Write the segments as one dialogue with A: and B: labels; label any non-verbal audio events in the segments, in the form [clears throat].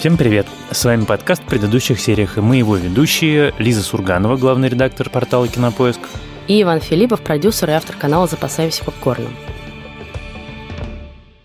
A: Всем привет! С вами подкаст в предыдущих сериях, и мы его ведущие Лиза Сурганова, главный редактор портала «Кинопоиск».
B: И Иван Филиппов, продюсер и автор канала «Запасаемся попкорном».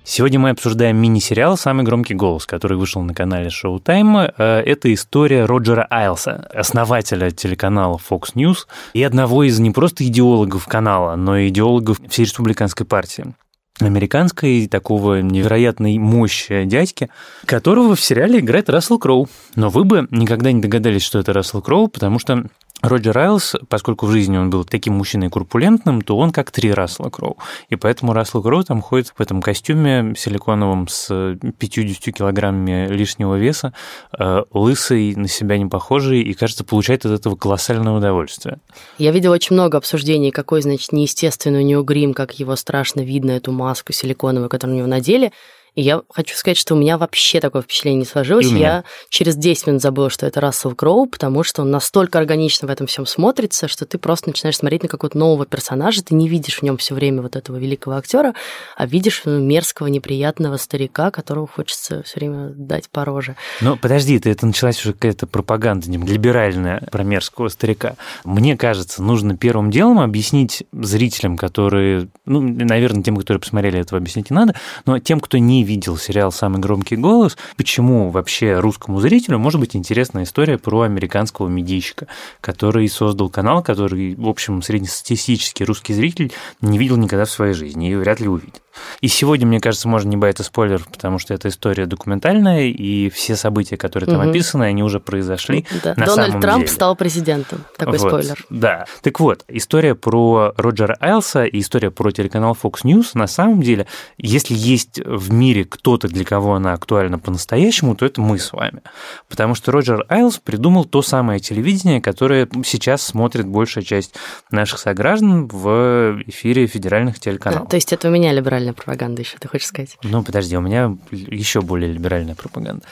A: Сегодня мы обсуждаем мини-сериал «Самый громкий голос», который вышел на канале Showtime. Э, это история Роджера Айлса, основателя телеканала Fox News и одного из не просто идеологов канала, но и идеологов всей республиканской партии американской, такого невероятной мощи дядьки, которого в сериале играет Рассел Кроу. Но вы бы никогда не догадались, что это Рассел Кроу, потому что Роджер Райлс, поскольку в жизни он был таким мужчиной курпулентным, то он как три Рассела Кроу. И поэтому Рассел Кроу там ходит в этом костюме силиконовом с 50 килограммами лишнего веса, э, лысый, на себя не похожий, и, кажется, получает от этого колоссальное удовольствие.
B: Я видела очень много обсуждений, какой, значит, неестественный у него грим, как его страшно видно, эту маску силиконовую, которую у него надели. И я хочу сказать, что у меня вообще такое впечатление не сложилось. Я через 10 минут забыла, что это Рассел Кроу, потому что он настолько органично в этом всем смотрится, что ты просто начинаешь смотреть на какого-то нового персонажа, ты не видишь в нем все время вот этого великого актера, а видишь ну, мерзкого, неприятного старика, которого хочется все время дать по роже.
A: Ну, подожди, ты это началась уже какая-то пропаганда либеральная про мерзкого старика. Мне кажется, нужно первым делом объяснить зрителям, которые, ну, наверное, тем, которые посмотрели этого объяснить не надо, но тем, кто не видел сериал «Самый громкий голос», почему вообще русскому зрителю может быть интересна история про американского медийщика, который создал канал, который, в общем, среднестатистический русский зритель не видел никогда в своей жизни и вряд ли увидит. И сегодня, мне кажется, можно не бояться спойлеров, потому что эта история документальная, и все события, которые там угу. описаны, они уже произошли. Да. На
B: Дональд
A: самом
B: Трамп
A: деле.
B: стал президентом. Такой
A: вот,
B: спойлер.
A: Да. Так вот, история про Роджера Айлса и история про телеканал Fox News, на самом деле, если есть в мире кто-то, для кого она актуальна по-настоящему, то это мы с вами. Потому что Роджер Айлс придумал то самое телевидение, которое сейчас смотрит большая часть наших сограждан в эфире федеральных телеканалов.
B: А, то есть это у меня либеральный либеральная пропаганда еще, ты хочешь сказать?
A: Ну, подожди, у меня еще более либеральная пропаганда.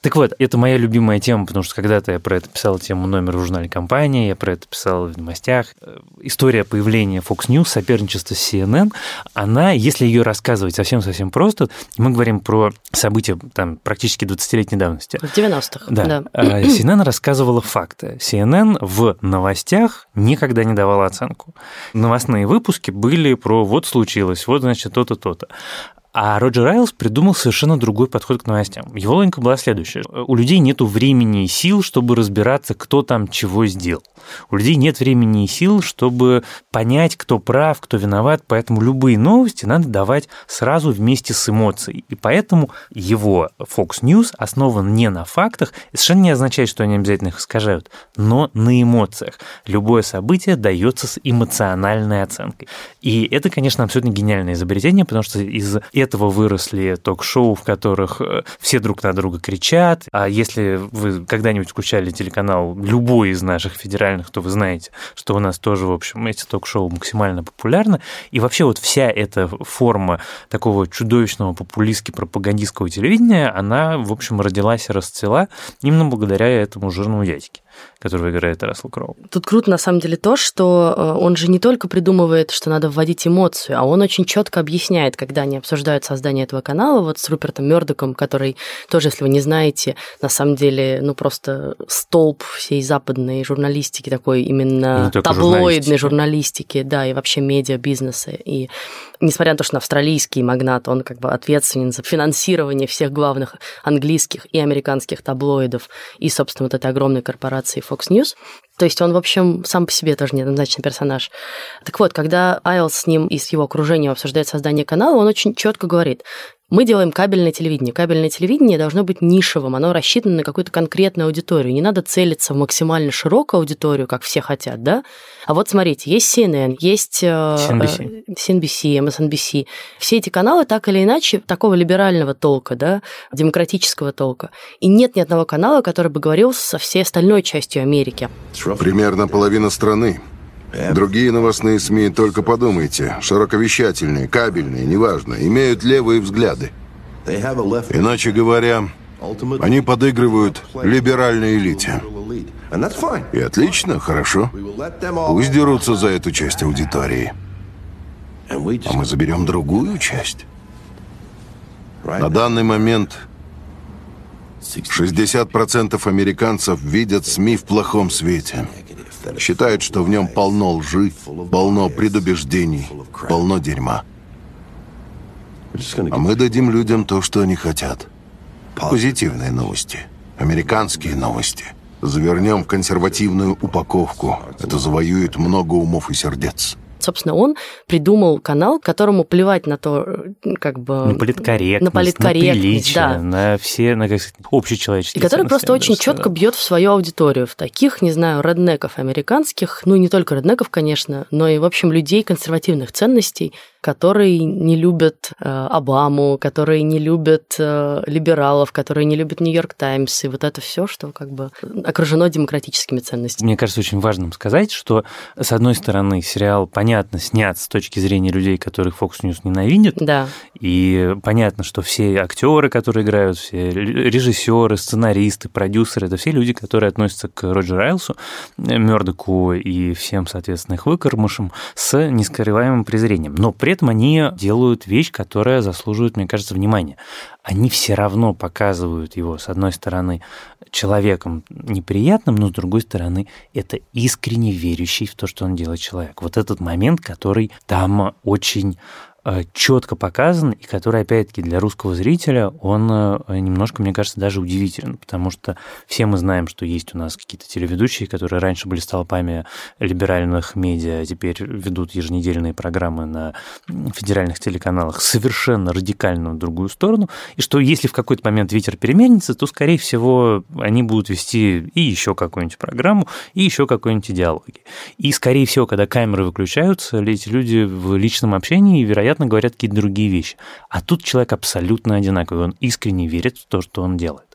A: Так вот, это моя любимая тема, потому что когда-то я про это писал тему номер в журнале «Компания», я про это писал в новостях. История появления Fox News, соперничество с CNN, она, если ее рассказывать совсем-совсем просто, мы говорим про события там практически 20-летней давности.
B: В 90-х, да. да.
A: А CNN рассказывала факты. CNN в новостях никогда не давала оценку. Новостные выпуски были про «вот случилось», «вот, значит, то-то то-то, то-то. А Роджер Райлс придумал совершенно другой подход к новостям. Его логика была следующая. У людей нет времени и сил, чтобы разбираться, кто там чего сделал. У людей нет времени и сил, чтобы понять, кто прав, кто виноват, поэтому любые новости надо давать сразу вместе с эмоцией. И поэтому его Fox News основан не на фактах, и совершенно не означает, что они обязательно их искажают, но на эмоциях. Любое событие дается с эмоциональной оценкой. И это, конечно, абсолютно гениальное изобретение, потому что из этого выросли ток-шоу, в которых э, все друг на друга кричат. А если вы когда-нибудь включали телеканал любой из наших федеральных, то вы знаете, что у нас тоже, в общем, эти ток-шоу максимально популярны. И вообще вот вся эта форма такого чудовищного популистски-пропагандистского телевидения, она, в общем, родилась и расцвела именно благодаря этому жирному дядьке которого играет Рассел Кроу.
B: Тут круто на самом деле то, что э, он же не только придумывает, что надо вводить эмоцию, а он очень четко объясняет, когда они обсуждают создание этого канала, вот с Рупертом Мёрдоком, который тоже, если вы не знаете, на самом деле, ну просто столб всей западной журналистики, такой именно таблоидной журналистики. журналистики, да, и вообще медиа бизнеса. И несмотря на то, что он австралийский магнат, он как бы ответственен за финансирование всех главных английских и американских таблоидов и, собственно, вот этой огромной корпорации Fox News. То есть он, в общем, сам по себе тоже неоднозначный персонаж. Так вот, когда Айлс с ним и с его окружением обсуждает создание канала, он очень четко говорит, мы делаем кабельное телевидение. Кабельное телевидение должно быть нишевым, оно рассчитано на какую-то конкретную аудиторию. Не надо целиться в максимально широкую аудиторию, как все хотят, да? А вот смотрите, есть CNN, есть CNBC, CNBC MSNBC. Все эти каналы так или иначе такого либерального толка, да, демократического толка. И нет ни одного канала, который бы говорил со всей остальной частью Америки.
C: Примерно половина страны. Другие новостные СМИ, только подумайте, широковещательные, кабельные, неважно, имеют левые взгляды. Иначе говоря, они подыгрывают либеральной элите. И отлично, хорошо. Пусть дерутся за эту часть аудитории. А мы заберем другую часть. На данный момент 60% американцев видят СМИ в плохом свете. Считают, что в нем полно лжи, полно предубеждений, полно дерьма. А мы дадим людям то, что они хотят. Позитивные новости. Американские новости. Завернем в консервативную упаковку. Это завоюет много умов и сердец.
B: Собственно, он придумал канал, которому плевать на то, как бы...
A: На политкорректность, на, политкорректность, на приличие, да. на все, на как сказать, общечеловеческие
B: И который просто очень четко бьет в свою аудиторию, в таких, не знаю, реднеков американских, ну и не только реднеков, конечно, но и, в общем, людей консервативных ценностей, которые не любят э, Обаму, которые не любят э, либералов, которые не любят Нью-Йорк Таймс, и вот это все, что как бы окружено демократическими ценностями.
A: Мне кажется очень важным сказать, что, с одной стороны, сериал, понятно, снят с точки зрения людей, которых Fox News ненавидит,
B: да.
A: и понятно, что все актеры, которые играют, все режиссеры, сценаристы, продюсеры, это все люди, которые относятся к Роджеру Айлсу, Мёрдоку и всем, соответственно, их выкормышам с нескрываемым презрением. Но при этом они делают вещь, которая заслуживает, мне кажется, внимания. Они все равно показывают его, с одной стороны, человеком неприятным, но с другой стороны, это искренне верящий в то, что он делает человек. Вот этот момент, который там очень четко показан, и который, опять-таки, для русского зрителя, он э, немножко, мне кажется, даже удивителен, потому что все мы знаем, что есть у нас какие-то телеведущие, которые раньше были столпами либеральных медиа, а теперь ведут еженедельные программы на федеральных телеканалах совершенно радикально в другую сторону, и что если в какой-то момент ветер переменится, то, скорее всего, они будут вести и еще какую-нибудь программу, и еще какой-нибудь идеологии. И, скорее всего, когда камеры выключаются, эти люди в личном общении, вероятно, вероятно, говорят какие-то другие вещи. А тут человек абсолютно одинаковый, он искренне верит в то, что он делает.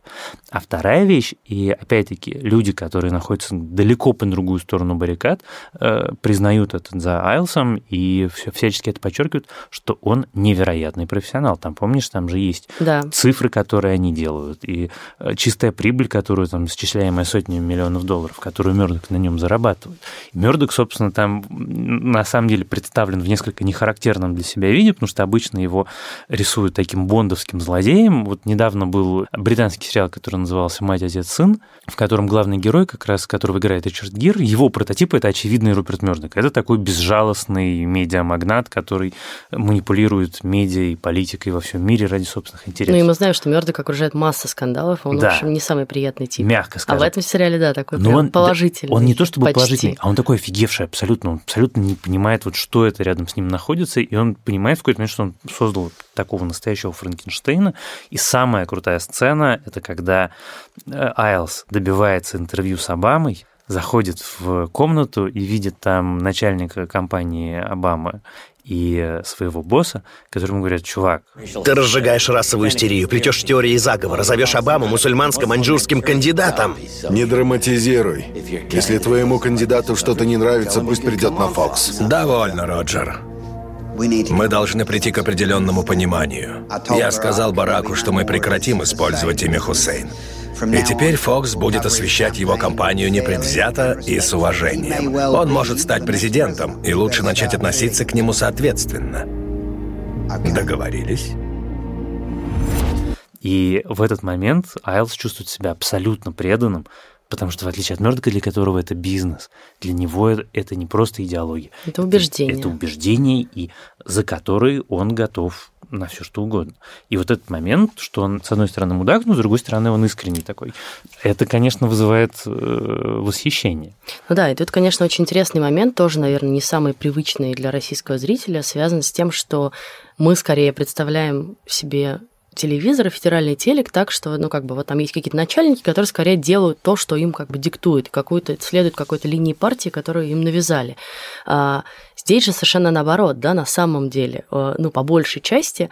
A: А вторая вещь, и опять-таки люди, которые находятся далеко по другую сторону баррикад, э, признают это за Айлсом и всячески это подчеркивают, что он невероятный профессионал. Там, помнишь, там же есть
B: да.
A: цифры, которые они делают, и э, чистая прибыль, которую там исчисляемая сотнями миллионов долларов, которую Мёрдок на нем зарабатывает. Мёрдок, собственно, там на самом деле представлен в несколько нехарактерном для себя виде, потому что обычно его рисуют таким бондовским злодеем. Вот недавно был британский сериал сериал, который назывался «Мать, отец, сын», в котором главный герой, как раз которого играет Ричард Гир, его прототип – это очевидный Руперт Мёрдок. Это такой безжалостный медиамагнат, который манипулирует медиа и политикой во всем мире ради собственных интересов.
B: Ну и мы знаем, что Мёрдок окружает масса скандалов, он, да. в общем, не самый приятный тип.
A: Мягко скажем.
B: А в этом сериале, да, такой Но он, положительный.
A: Он не то чтобы
B: почти.
A: положительный, а он такой офигевший абсолютно. Он абсолютно не понимает, вот что это рядом с ним находится, и он понимает в какой-то момент, что он создал такого настоящего Франкенштейна. И самая крутая сцена – это когда э, Айлс добивается интервью с Обамой, заходит в комнату и видит там начальника компании Обамы и своего босса, которому говорят, чувак...
D: Ты разжигаешь расовую истерию, плетешь теории заговора, зовешь Обаму мусульманско-маньчжурским кандидатом.
C: Не драматизируй. Если твоему кандидату что-то не нравится, пусть придет на Фокс.
E: Довольно, Роджер. Мы должны прийти к определенному пониманию. Я сказал Бараку, что мы прекратим использовать имя Хусейн. И теперь Фокс будет освещать его кампанию непредвзято и с уважением. Он может стать президентом, и лучше начать относиться к нему соответственно. Договорились?
A: И в этот момент Айлс чувствует себя абсолютно преданным, Потому что, в отличие от Мёрдока, для которого это бизнес, для него это не просто идеология.
B: Это убеждение.
A: Это, это убеждение, и за который он готов на все что угодно. И вот этот момент, что он, с одной стороны, мудак, но с другой стороны, он искренний такой, это, конечно, вызывает э, восхищение.
B: Ну да, и тут, конечно, очень интересный момент, тоже, наверное, не самый привычный для российского зрителя, связан с тем, что мы скорее представляем себе телевизор федеральный телек так, что, ну, как бы, вот там есть какие-то начальники, которые скорее делают то, что им как бы диктует, какую-то, следуют какой-то линии партии, которую им навязали. А, здесь же совершенно наоборот, да, на самом деле, э, ну, по большей части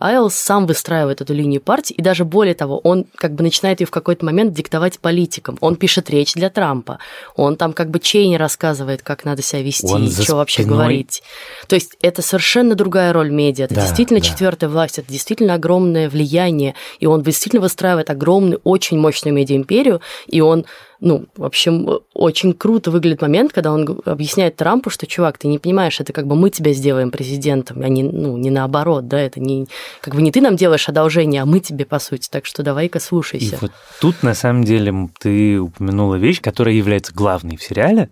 B: Айлс сам выстраивает эту линию партии, и даже более того, он как бы начинает ее в какой-то момент диктовать политикам. Он пишет речь для Трампа, он там как бы Чейни рассказывает, как надо себя вести, он и что вообще говорить. То есть это совершенно другая роль медиа. Это да, действительно да. четвертая власть, это действительно огромное влияние, и он действительно выстраивает огромную, очень мощную медиаимперию, и он ну, в общем, очень круто выглядит момент, когда он объясняет Трампу, что, чувак, ты не понимаешь, это как бы мы тебя сделаем президентом, а не, ну, не наоборот, да, это не, как бы не ты нам делаешь одолжение, а мы тебе, по сути, так что давай-ка слушайся.
A: И вот тут, на самом деле, ты упомянула вещь, которая является главной в сериале,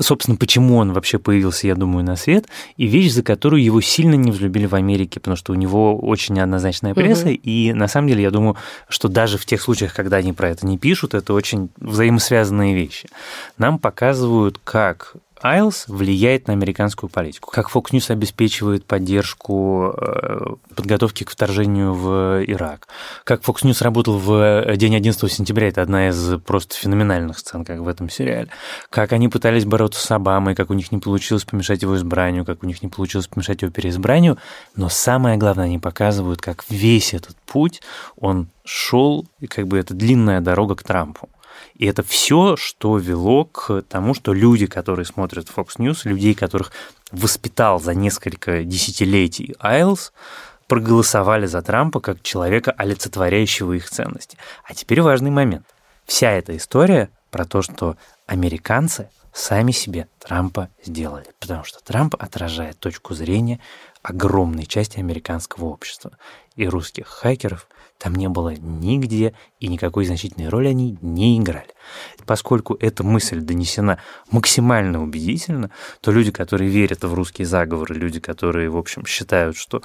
A: собственно, почему он вообще появился, я думаю, на свет, и вещь, за которую его сильно не взлюбили в Америке, потому что у него очень неоднозначная пресса, угу. и на самом деле я думаю, что даже в тех случаях, когда они про это не пишут, это очень взаимосвязанные вещи. Нам показывают, как IELTS влияет на американскую политику. Как Fox News обеспечивает поддержку э, подготовки к вторжению в Ирак. Как Fox News работал в день 11 сентября, это одна из просто феноменальных сцен, как в этом сериале. Как они пытались бороться с Обамой, как у них не получилось помешать его избранию, как у них не получилось помешать его переизбранию. Но самое главное, они показывают, как весь этот путь, он шел, и как бы это длинная дорога к Трампу. И это все, что вело к тому, что люди, которые смотрят Fox News, людей, которых воспитал за несколько десятилетий Айлс, проголосовали за Трампа как человека, олицетворяющего их ценности. А теперь важный момент. Вся эта история про то, что американцы сами себе Трампа сделали, потому что Трамп отражает точку зрения огромной части американского общества и русских хакеров, там не было нигде, и никакой значительной роли они не играли. Поскольку эта мысль донесена максимально убедительно, то люди, которые верят в русские заговоры, люди, которые, в общем, считают, что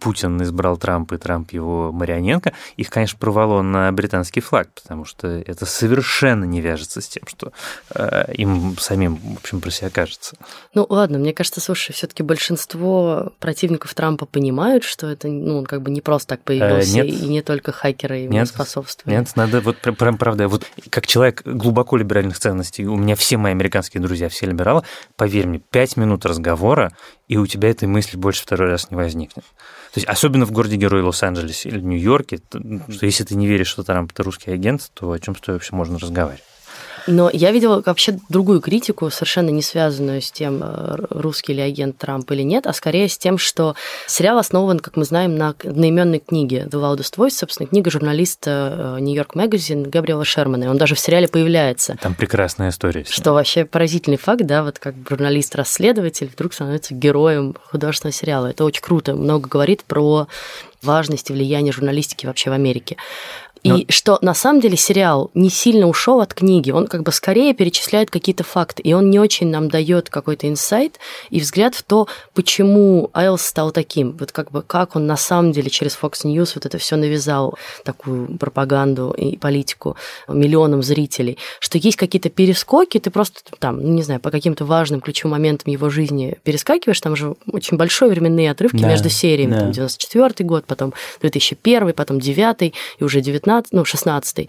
A: Путин избрал Трампа, и Трамп его марионетка, их, конечно, провало на британский флаг, потому что это совершенно не вяжется с тем, что э, им самим, в общем, про себя кажется.
B: Ну, ладно, мне кажется, слушай, все таки большинство противников Трампа понимают, что это, ну, он как бы не просто так появился, э, нет, и не только хакеры ему нет, способствовали.
A: Нет, надо вот прям правда, вот как человек глубоко либеральных ценностей, у меня все мои американские друзья, все либералы, поверь мне, пять минут разговора, и у тебя этой мысли больше второй раз не возникнет. То есть особенно в городе-герое Лос-Анджелесе или Нью-Йорке, что если ты не веришь, что Трамп это русский агент, то о чем с вообще можно разговаривать?
B: Но я видела вообще другую критику, совершенно не связанную с тем, э, русский ли агент Трамп или нет, а скорее с тем, что сериал основан, как мы знаем, на одноименной книге The Loudest Voice, собственно, книга журналиста New York Magazine Габриэла Шермана. И он даже в сериале появляется.
A: Там прекрасная история.
B: Что вообще поразительный факт, да, вот как журналист-расследователь вдруг становится героем художественного сериала. Это очень круто. Много говорит про важность и влияние журналистики вообще в Америке. И Но... что на самом деле сериал не сильно ушел от книги, он как бы скорее перечисляет какие-то факты, и он не очень нам дает какой-то инсайт и взгляд в то, почему Айлс стал таким, вот как бы как он на самом деле через Fox News вот это все навязал, такую пропаганду и политику миллионам зрителей, что есть какие-то перескоки, ты просто там, ну, не знаю, по каким-то важным ключевым моментам его жизни перескакиваешь, там же очень большие временные отрывки да, между сериями, да. там 94 год, потом 2001, потом 9 и уже 19 15, ну, 16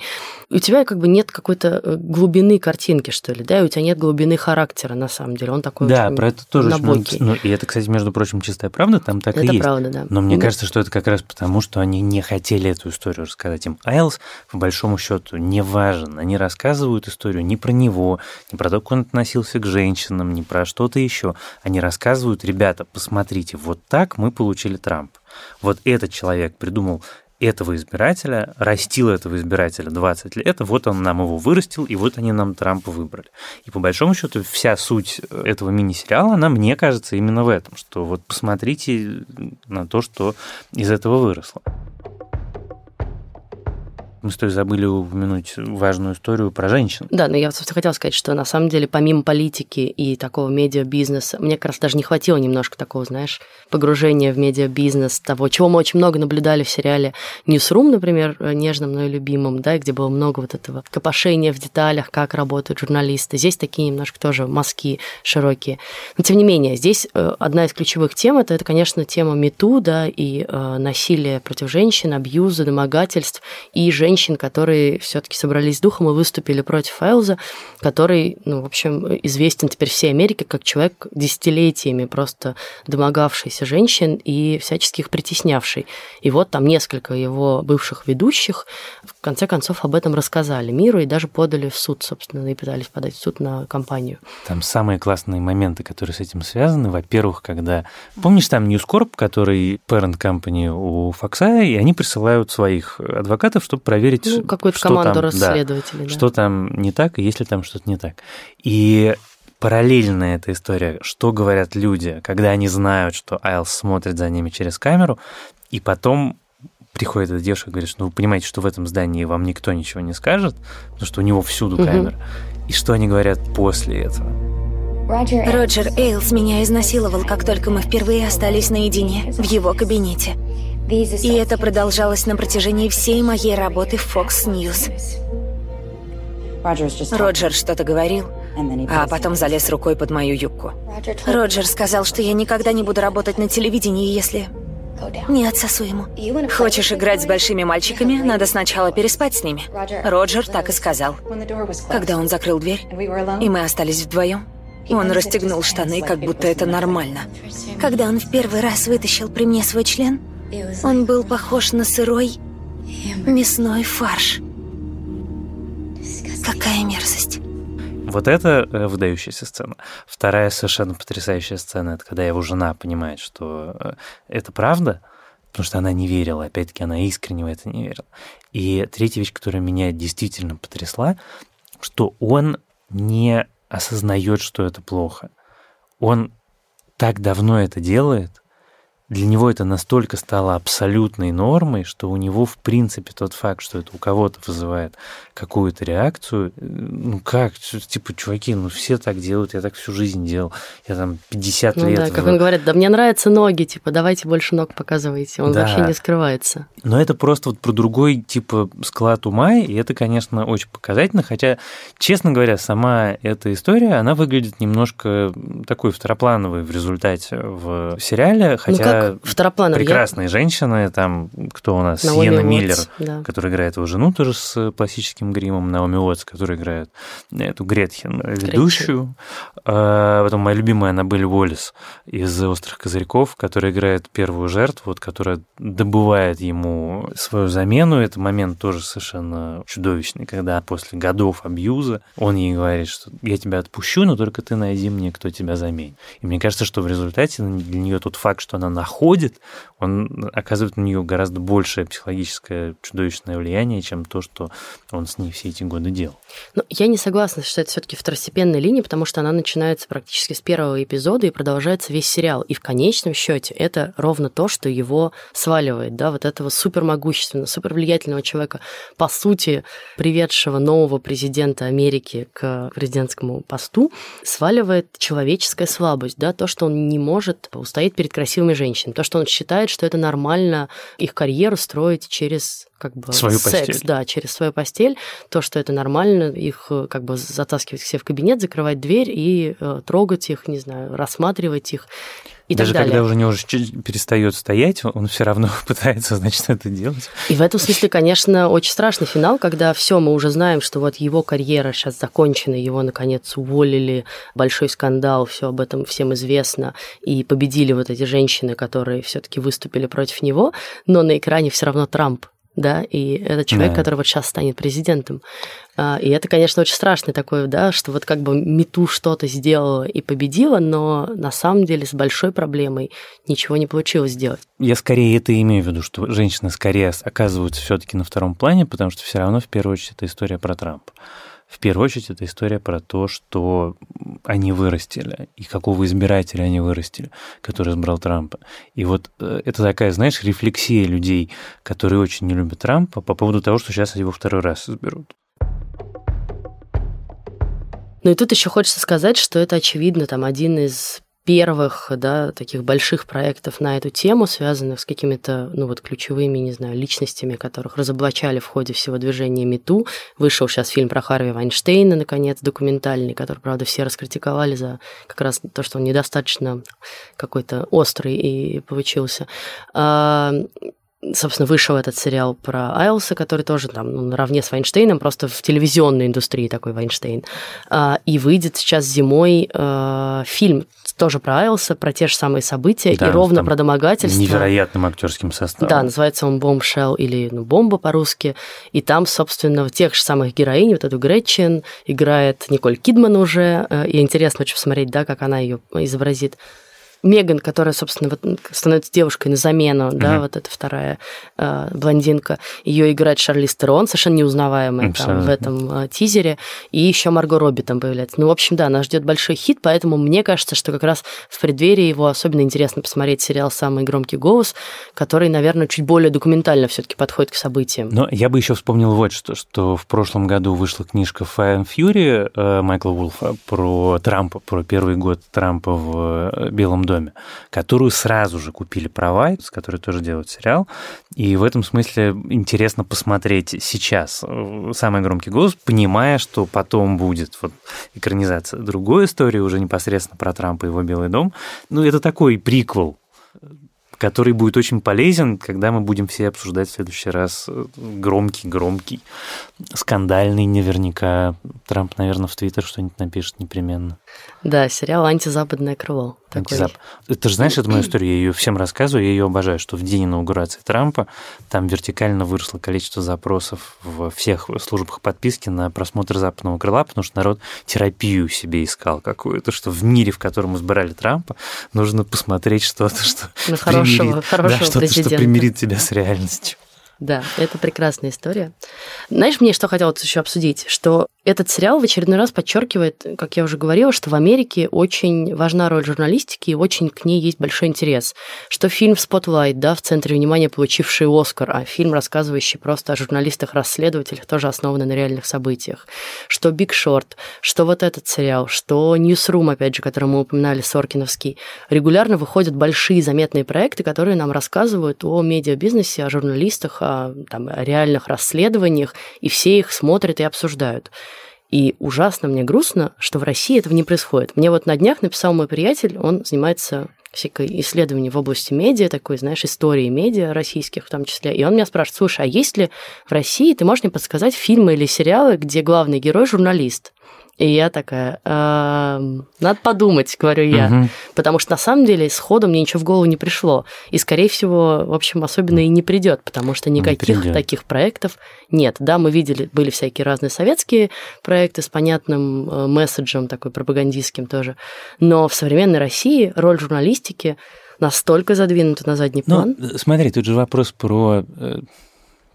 B: у тебя как бы нет какой-то э, глубины картинки, что ли, да, и у тебя нет глубины характера, на самом деле, он такой
A: Да, про это тоже очень Ну, и это, кстати, между прочим, чистая правда, там так
B: это
A: и есть.
B: Это правда, да.
A: Но мне да. кажется, что это как раз потому, что они не хотели эту историю рассказать. Им Айлс, по большому счету, не важен. Они рассказывают историю не про него, не про то, как он относился к женщинам, не про что-то еще. Они рассказывают, ребята, посмотрите, вот так мы получили Трамп. Вот этот человек придумал этого избирателя, растил этого избирателя 20 лет, вот он нам его вырастил, и вот они нам Трампа выбрали. И по большому счету вся суть этого мини-сериала, она, мне кажется, именно в этом, что вот посмотрите на то, что из этого выросло. Мы с тобой забыли упомянуть важную историю про женщин.
B: Да, но я, хотела сказать, что на самом деле помимо политики и такого медиабизнеса, мне как раз даже не хватило немножко такого, знаешь, погружения в медиабизнес, того, чего мы очень много наблюдали в сериале Newsroom, например, нежным, но и любимым, да, где было много вот этого копошения в деталях, как работают журналисты. Здесь такие немножко тоже мазки широкие. Но, тем не менее, здесь э, одна из ключевых тем, это, это конечно, тема МИТУ, да, и э, насилие против женщин, абьюза, домогательств и женщин женщин, которые все-таки собрались с духом и выступили против Файлза, который, ну, в общем, известен теперь всей Америке как человек десятилетиями просто домогавшийся женщин и всячески их притеснявший. И вот там несколько его бывших ведущих в конце концов об этом рассказали миру и даже подали в суд, собственно, и пытались подать в суд на компанию.
A: Там самые классные моменты, которые с этим связаны. Во-первых, когда... Помнишь, там News Corp, который parent company у Фокса, и они присылают своих адвокатов, чтобы проверить проверить,
B: ну, какую-то
A: что
B: команду
A: там,
B: расследователей,
A: да,
B: да.
A: что там не так, и есть ли там что-то не так. И параллельная эта история, что говорят люди, когда они знают, что Айлс смотрит за ними через камеру, и потом приходит эта девушка и говорит, что ну, вы понимаете, что в этом здании вам никто ничего не скажет, потому что у него всюду
B: Мгм.
A: камера. И что они говорят после этого?
F: Роджер Эйлс меня изнасиловал, как только мы впервые остались наедине в его кабинете. И это продолжалось на протяжении всей моей работы в Fox News. Роджер что-то говорил, а потом залез рукой под мою юбку. Роджер сказал, что я никогда не буду работать на телевидении, если не отсосу ему. Хочешь играть с большими мальчиками, надо сначала переспать с ними. Роджер так и сказал. Когда он закрыл дверь, и мы остались вдвоем, он расстегнул штаны, как будто это нормально. Когда он в первый раз вытащил при мне свой член, он был похож на сырой мясной фарш. Какая мерзость.
A: Вот это э, выдающаяся сцена. Вторая совершенно потрясающая сцена, это когда его жена понимает, что э, это правда, потому что она не верила, опять-таки она искренне в это не верила. И третья вещь, которая меня действительно потрясла, что он не осознает, что это плохо. Он так давно это делает, для него это настолько стало абсолютной нормой, что у него, в принципе, тот факт, что это у кого-то вызывает какую-то реакцию, э, ну как, типа, чуваки, ну все так делают, я так всю жизнь делал, я там 50
B: Ну
A: лет...
B: да, как он говорит, да мне нравятся ноги, типа, давайте больше ног показывайте. Он
A: Да.
B: вообще не скрывается.
A: Но это просто вот про другой, типа, склад ума, и это, конечно, очень показательно, хотя, честно говоря, сама эта история, она выглядит немножко такой второплановой в результате в сериале, хотя...
B: ну как второплановый. Я-
A: прекрасные женщины, там, кто у нас,
B: Наоми
A: Сиена
B: Уотс,
A: Миллер,
B: да.
A: которая играет его жену тоже с пластическим гримом, Наоми Уотс, которая играет эту Гретхен, ведущую. А, Потом моя любимая Аннабель Уоллес из «Острых козырьков», которая играет первую жертву, вот, которая добывает ему свою замену. Это момент тоже совершенно чудовищный, когда после годов абьюза он ей говорит, что я тебя отпущу, но только ты найди мне, кто тебя заменит. И мне кажется, что в результате для нее тот факт, что она находит, он оказывает на нее гораздо большее психологическое чудовищное влияние, чем то, что он с ней все эти годы делал.
B: Ну, я не согласна, что это все-таки второстепенная линия, потому что она начинается практически с первого эпизода и продолжается весь сериал. И в конечном счете это ровно то, что его сваливает, да, вот этого супермогущественного, супервлиятельного человека, по сути, приведшего нового президента Америки к президентскому посту, сваливает человеческая слабость, да, то, что он не может устоять перед красивыми женщинами, то, что он считает, что это нормально их карьеру строить через как бы
A: Свою
B: секс,
A: постель.
B: да, через свою постель, то, что это нормально, их как бы затаскивать себе в кабинет, закрывать дверь и э, трогать их, не знаю, рассматривать их и
A: Даже
B: так далее.
A: когда уже не уже перестает стоять, он все равно [laughs] пытается, значит, это делать.
B: И в этом смысле, конечно, очень страшный финал, когда все, мы уже знаем, что вот его карьера сейчас закончена, его, наконец, уволили, большой скандал, все об этом всем известно, и победили вот эти женщины, которые все-таки выступили против него, но на экране все равно Трамп. Да, и это человек,
A: Да.
B: который вот сейчас станет президентом. А, И это, конечно, очень страшный такой, да, что вот как бы Мету что-то сделала и победила, но на самом деле с большой проблемой ничего не получилось сделать.
A: Я скорее это имею в виду, что женщины скорее оказываются все-таки на втором плане, потому что все равно в первую очередь это история про Трампа. В первую очередь это история про то, что они вырастили, и какого избирателя они вырастили, который избрал Трампа. И вот э, это такая, знаешь, рефлексия людей, которые очень не любят Трампа по поводу того, что сейчас его второй раз изберут.
B: Ну и тут еще хочется сказать, что это, очевидно, там один из первых, да, таких больших проектов на эту тему, связанных с какими-то, ну вот, ключевыми, не знаю, личностями, которых разоблачали в ходе всего движения МИТУ. Вышел сейчас фильм про Харви Вайнштейна, наконец, документальный, который, правда, все раскритиковали за как раз то, что он недостаточно какой-то острый и получился. Собственно, вышел этот сериал про Айлса, который тоже там ну, наравне с Вайнштейном, просто в телевизионной индустрии такой Вайнштейн. А, и выйдет сейчас зимой а, фильм тоже про Айлса, про те же самые события,
A: Да,
B: и ровно про домогательство.
A: Невероятным актерским составом.
B: Да, называется он Bombshell или ну, Бомба по-русски. И там, собственно, тех же самых героинь, вот эту Гретчен играет Николь Кидман уже. э, И интересно очень посмотреть, да, как она ее изобразит. Меган, которая, собственно, вот становится девушкой на замену, mm-hmm. да, вот эта вторая э, блондинка, ее играет Шарлиз Терон, совершенно неузнаваемая там, в этом э, тизере, и еще Марго Робби там появляется. Ну, в общем, да, нас ждет большой хит, поэтому мне кажется, что как раз в преддверии его особенно интересно посмотреть сериал «Самый громкий голос», который, наверное, чуть более документально все-таки подходит к событиям.
A: Но я бы еще вспомнил вот что, что в прошлом году вышла книжка Fire and Fury э, Майкла Вулфа про Трампа, про первый год Трампа в э, Белом доме, которую сразу же купили права, с которой тоже делают сериал. И в этом смысле интересно посмотреть сейчас э, самый громкий голос, понимая, что потом будет вот экранизация другой истории, уже непосредственно про Трампа и его Белый дом. Ну, это такой приквел который будет очень полезен, когда мы будем все обсуждать в следующий раз громкий-громкий, скандальный наверняка. Трамп, наверное, в Твиттер что-нибудь напишет непременно.
B: Да, сериал «Антизападное крыло».
A: Антизап... Ты же знаешь эту мою историю, я ее всем рассказываю, я ее обожаю, что в день инаугурации Трампа там вертикально выросло количество запросов в всех службах подписки на просмотр западного крыла, потому что народ терапию себе искал какую-то, что в мире, в котором избрали Трампа, нужно посмотреть что-то, что,
B: ну, хорошего, примирит, хорошего
A: да, что-то, что примирит тебя с реальностью.
B: Да, это прекрасная история. Знаешь, мне что хотелось еще обсудить, что этот сериал в очередной раз подчеркивает, как я уже говорила, что в Америке очень важна роль журналистики и очень к ней есть большой интерес. Что фильм Spotlight, да, в центре внимания получивший Оскар, а фильм, рассказывающий просто о журналистах-расследователях, тоже основанный на реальных событиях. Что Big Short, что вот этот сериал, что Newsroom, опять же, который мы упоминали, Соркиновский. Регулярно выходят большие заметные проекты, которые нам рассказывают о медиабизнесе, о журналистах, там, реальных расследованиях, и все их смотрят и обсуждают. И ужасно мне грустно, что в России этого не происходит. Мне вот на днях написал мой приятель, он занимается всякой исследований в области медиа, такой, знаешь, истории медиа российских в том числе. И он меня спрашивает, слушай, а есть ли в России, ты можешь мне подсказать фильмы или сериалы, где главный герой журналист? И я такая, надо подумать, говорю я, угу. потому что на самом деле сходу мне ничего в голову не пришло. И, скорее всего, в общем, особенно и не придет, потому что никаких таких проектов нет. Да, мы видели, были всякие разные советские проекты с понятным э, месседжем, такой пропагандистским тоже. Но в современной России роль журналистики настолько задвинута на задний план.
A: Ну, смотри, тут же вопрос про э,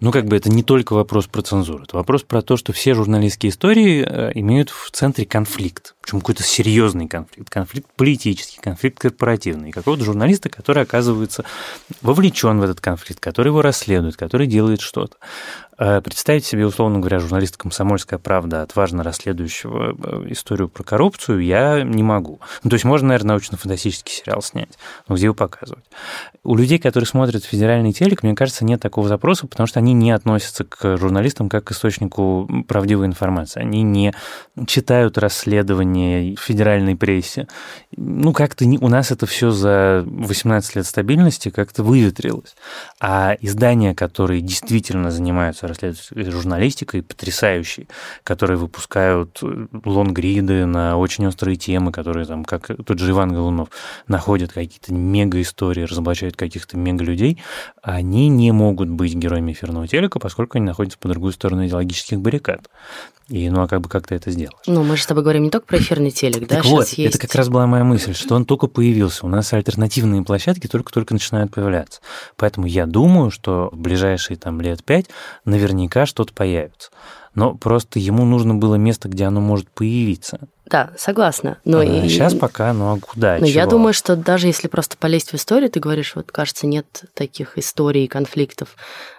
A: ну, как бы это не только вопрос про цензуру, это вопрос про то, что все журналистские истории э, имеют в центре конфликт, причем какой-то серьезный конфликт, конфликт политический, конфликт корпоративный, какого-то журналиста, который оказывается вовлечен в этот конфликт, который его расследует, который делает что-то. Э, представить себе, условно говоря, журналиста «Комсомольская правда», отважно расследующего э, историю про коррупцию, я не могу. Ну, то есть можно, наверное, научно-фантастический сериал снять, но где его показывать? У людей, которые смотрят федеральный телек, мне кажется, нет такого запроса, потому что они не относятся к журналистам как к источнику правдивой информации. Они не читают расследования в федеральной прессе. Ну, как-то у нас это все за 18 лет стабильности как-то выветрилось. А издания, которые действительно занимаются расследовательской журналистикой, потрясающей, которые выпускают э, лонгриды на очень острые темы, которые там, как тот же Иван Голунов, находят какие-то мега-истории, разоблачают каких-то мега-людей, они не могут быть героями эфирного телека, поскольку они находятся по другую сторону идеологических баррикад. И ну а как бы как ты это сделаешь?
B: Ну, мы же с тобой говорим не только про эфирный телек, да?
A: Так вот, есть... это как раз была моя мысль, что он только появился. У нас альтернативные площадки только-только начинают появляться. Поэтому я думаю, что в ближайшие там лет пять наверняка что-то появится но просто ему нужно было место, где оно может появиться.
B: Да, согласна. Но а,
A: и... Сейчас пока, ну а куда?
B: Но чего? я думаю, что даже если просто полезть в историю, ты говоришь, вот кажется, нет таких историй, конфликтов.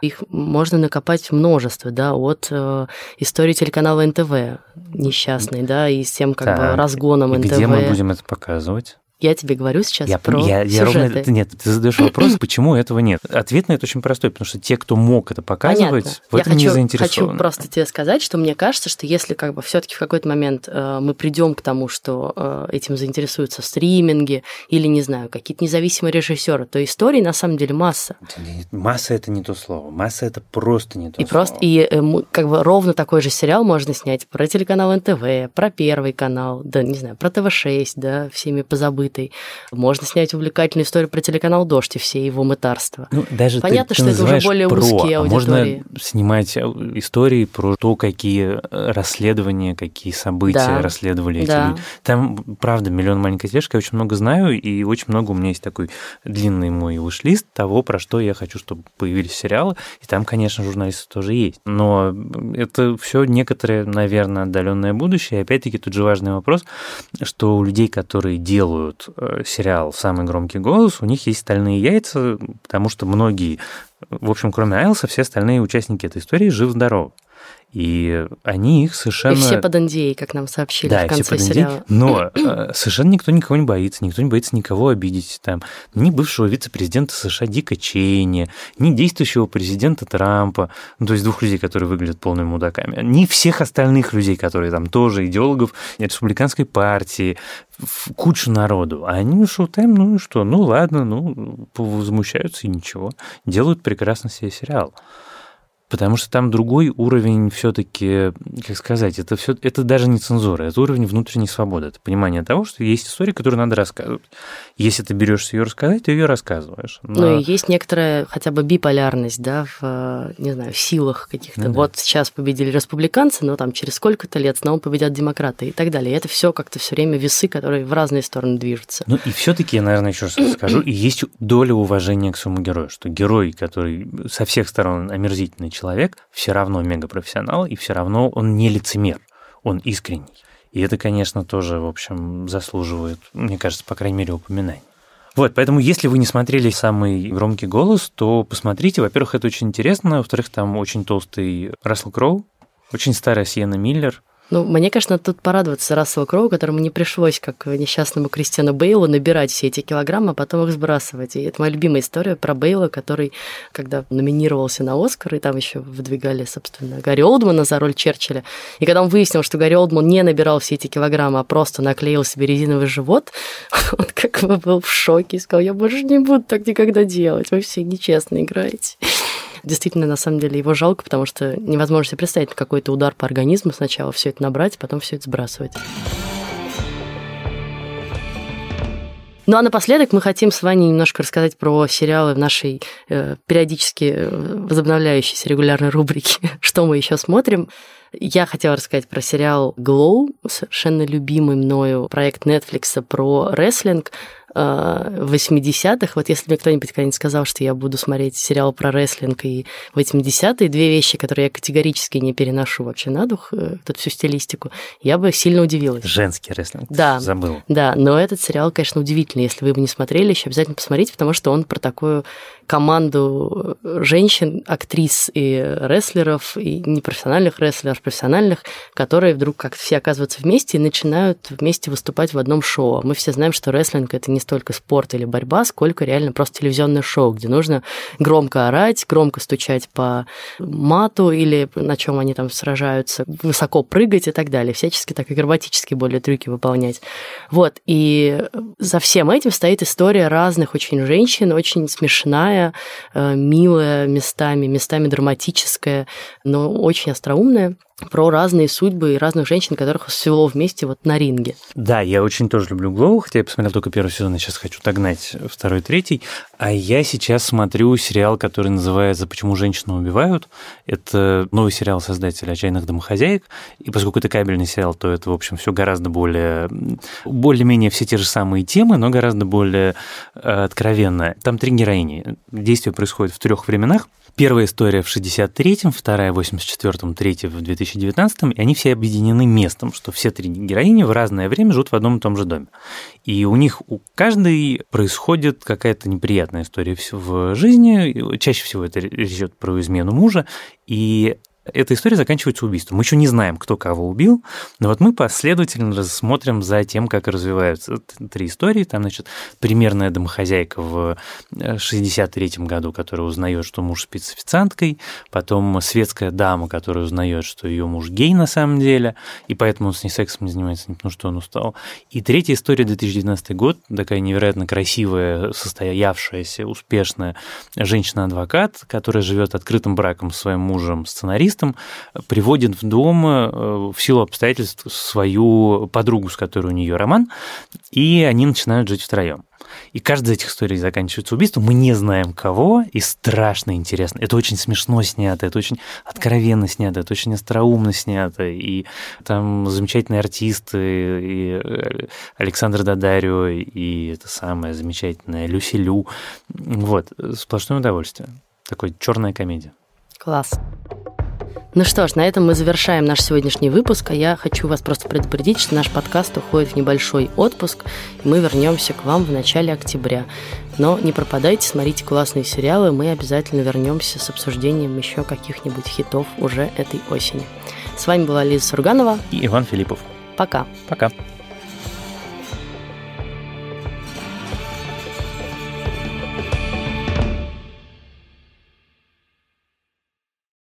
B: Их можно накопать множество, да, от э, истории телеканала НТВ несчастный, да, и с тем как так, бы разгоном
A: и
B: НТВ.
A: Где мы будем это показывать?
B: Я тебе говорю сейчас я, про я, я
A: ровно, Нет, ты задаешь вопрос, [clears throat] почему этого нет. Ответ на это очень простой, потому что те, кто мог это показывать, Понятно. в этом
B: я хочу,
A: не заинтересованы.
B: хочу просто тебе сказать, что мне кажется, что если как бы все таки в какой-то момент э, мы придем к тому, что э, этим заинтересуются стриминги или, не знаю, какие-то независимые режиссеры, то историй на самом деле масса.
A: Масса – это не то слово. Масса – это просто не то
B: и
A: слово.
B: Просто, и э, как бы ровно такой же сериал можно снять про телеканал НТВ, про Первый канал, да, не знаю, про ТВ-6, да, всеми позабытый знаменитой. Можно снять увлекательную историю про телеканал «Дождь» и все его мытарства.
A: Ну, даже
B: Понятно,
A: ты, ты
B: что это уже более
A: про,
B: узкие
A: а
B: аудитории.
A: можно снимать истории про то, какие расследования, какие события
B: Да.
A: расследовали эти
B: Да.
A: люди. Там, правда, миллион маленькой тележка, я очень много знаю, и очень много у меня есть такой длинный мой уш-лист того, про что я хочу, чтобы появились сериалы. И там, конечно, журналисты тоже есть. Но это все некоторое, наверное, отдаленное будущее. И опять-таки тут же важный вопрос, что у людей, которые делают э, сериал «Самый громкий голос», у них есть стальные яйца, потому что многие, в общем, кроме Айлса, все остальные участники этой истории жив-здоров. И они их совершенно...
B: И все под NDA, как нам сообщили
A: Да,
B: в
A: и все
B: конце
A: под NDA,
B: сериала.
A: но э, совершенно никто никого не боится, никто не боится никого обидеть. Там, ни бывшего вице-президента США Дика Чейни, ни действующего президента Трампа, ну, то есть двух людей, которые выглядят полными мудаками, ни всех остальных людей, которые там тоже идеологов республиканской партии, кучу народу. А они, ну, шоу-тайм, ну и что, ну ладно, ну, возмущаются и ничего. Делают прекрасно себе сериал. Потому что там другой уровень все-таки, как сказать, это все, это даже не цензура, это уровень внутренней свободы, это понимание того, что есть история, которую надо рассказывать. Если ты берешься ее рассказать, ты ее рассказываешь. Но...
B: Ну и есть некоторая хотя бы биполярность, да, в, не знаю, в силах каких-то.
A: Ну да.
B: вот сейчас победили республиканцы, но там через сколько-то лет снова победят демократы и так далее. И это все как-то все время весы, которые в разные стороны движутся.
A: Ну и все-таки я, наверное, еще раз скажу, [clears throat] и есть доля уважения к своему герою, что герой, который со всех сторон омерзительный человек, все равно мегапрофессионал, и все равно он не лицемер, он искренний. И это, конечно, тоже, в общем, заслуживает, мне кажется, по крайней мере, упоминания. Вот, поэтому если вы не смотрели самый громкий голос, то посмотрите. Во-первых, это очень интересно. Во-вторых, там очень толстый Рассел Кроу, очень старая Сиена Миллер.
B: Ну, мне, конечно, тут порадоваться Расселу Кроу, которому не пришлось, как несчастному Кристиану Бейлу, набирать все эти килограммы, а потом их сбрасывать. И это моя любимая история про Бейла, который, когда номинировался на Оскар, и там еще выдвигали, собственно, Гарри Олдмана за роль Черчилля, и когда он выяснил, что Гарри Олдман не набирал все эти килограммы, а просто наклеил себе резиновый живот, [laughs] он как бы был в шоке и сказал, я больше не буду так никогда делать, вы все нечестно играете действительно, на самом деле, его жалко, потому что невозможно себе представить какой-то удар по организму сначала все это набрать, потом все это сбрасывать. Ну а напоследок мы хотим с Ваней немножко рассказать про сериалы в нашей э, периодически возобновляющейся регулярной рубрике [laughs] «Что мы еще смотрим?». Я хотела рассказать про сериал «Glow», совершенно любимый мною проект Netflix про рестлинг, 80-х. Вот если мне кто-нибудь когда-нибудь сказал, что я буду смотреть сериал про рестлинг и 80-е, две вещи, которые я категорически не переношу вообще на дух, тут всю стилистику, я бы сильно удивилась.
A: Женский рестлинг.
B: Да.
A: Забыл.
B: Да, но этот сериал, конечно, удивительный. Если вы его не смотрели, еще обязательно посмотрите, потому что он про такую команду женщин, актрис и рестлеров, и непрофессиональных рестлеров, профессиональных, которые вдруг как все оказываются вместе и начинают вместе выступать в одном шоу. Мы все знаем, что рестлинг — это не столько спорт или борьба, сколько реально просто телевизионное шоу, где нужно громко орать, громко стучать по мату или на чем они там сражаются, высоко прыгать и так далее, всячески так акробатические более трюки выполнять. Вот, и за всем этим стоит история разных очень женщин, очень смешная, милая местами, местами драматическая, но очень остроумная про разные судьбы и разных женщин, которых свело вместе вот на ринге.
A: Да, я очень тоже люблю Глоу, хотя я посмотрел только первый сезон, я сейчас хочу догнать второй, третий. А я сейчас смотрю сериал, который называется «Почему женщины убивают». Это новый сериал создателя «Отчаянных домохозяек». И поскольку это кабельный сериал, то это, в общем, все гораздо более... Более-менее все те же самые темы, но гораздо более откровенно. Там три героини. Действие происходит в трех временах. Первая история в 63-м, вторая в 84-м, третья в 2019-м, и они все объединены местом, что все три героини в разное время живут в одном и том же доме. И у них у каждой происходит какая-то неприятная история в жизни, чаще всего это речь идет про измену мужа, и эта история заканчивается убийством. Мы еще не знаем, кто кого убил, но вот мы последовательно рассмотрим за тем, как развиваются три истории. Там, значит, примерная домохозяйка в 63-м году, которая узнает, что муж спит с официанткой, потом светская дама, которая узнает, что ее муж гей на самом деле, и поэтому он с ней сексом не занимается, не потому что он устал. И третья история, 2019 год, такая невероятно красивая, состоявшаяся, успешная женщина-адвокат, которая живет открытым браком с своим мужем сценаристом, журналистом, приводит в дом э, в силу обстоятельств свою подругу, с которой у нее роман, и они начинают жить втроем. И каждая из этих историй заканчивается убийством. Мы не знаем кого, и страшно интересно. Это очень смешно снято, это очень откровенно снято, это очень остроумно снято. И там замечательные артисты, и э, Александр Дадарио, и это самое замечательное Люси Лю. Вот, сплошное удовольствие. Такой черная комедия.
B: Класс. Ну что ж, на этом мы завершаем наш сегодняшний выпуск, а я хочу вас просто предупредить, что наш подкаст уходит в небольшой отпуск, и мы вернемся к вам в начале октября. Но не пропадайте, смотрите классные сериалы, мы обязательно вернемся с обсуждением еще каких-нибудь хитов уже этой осени. С вами была Лиза Сурганова
A: и Иван Филиппов.
B: Пока.
A: Пока.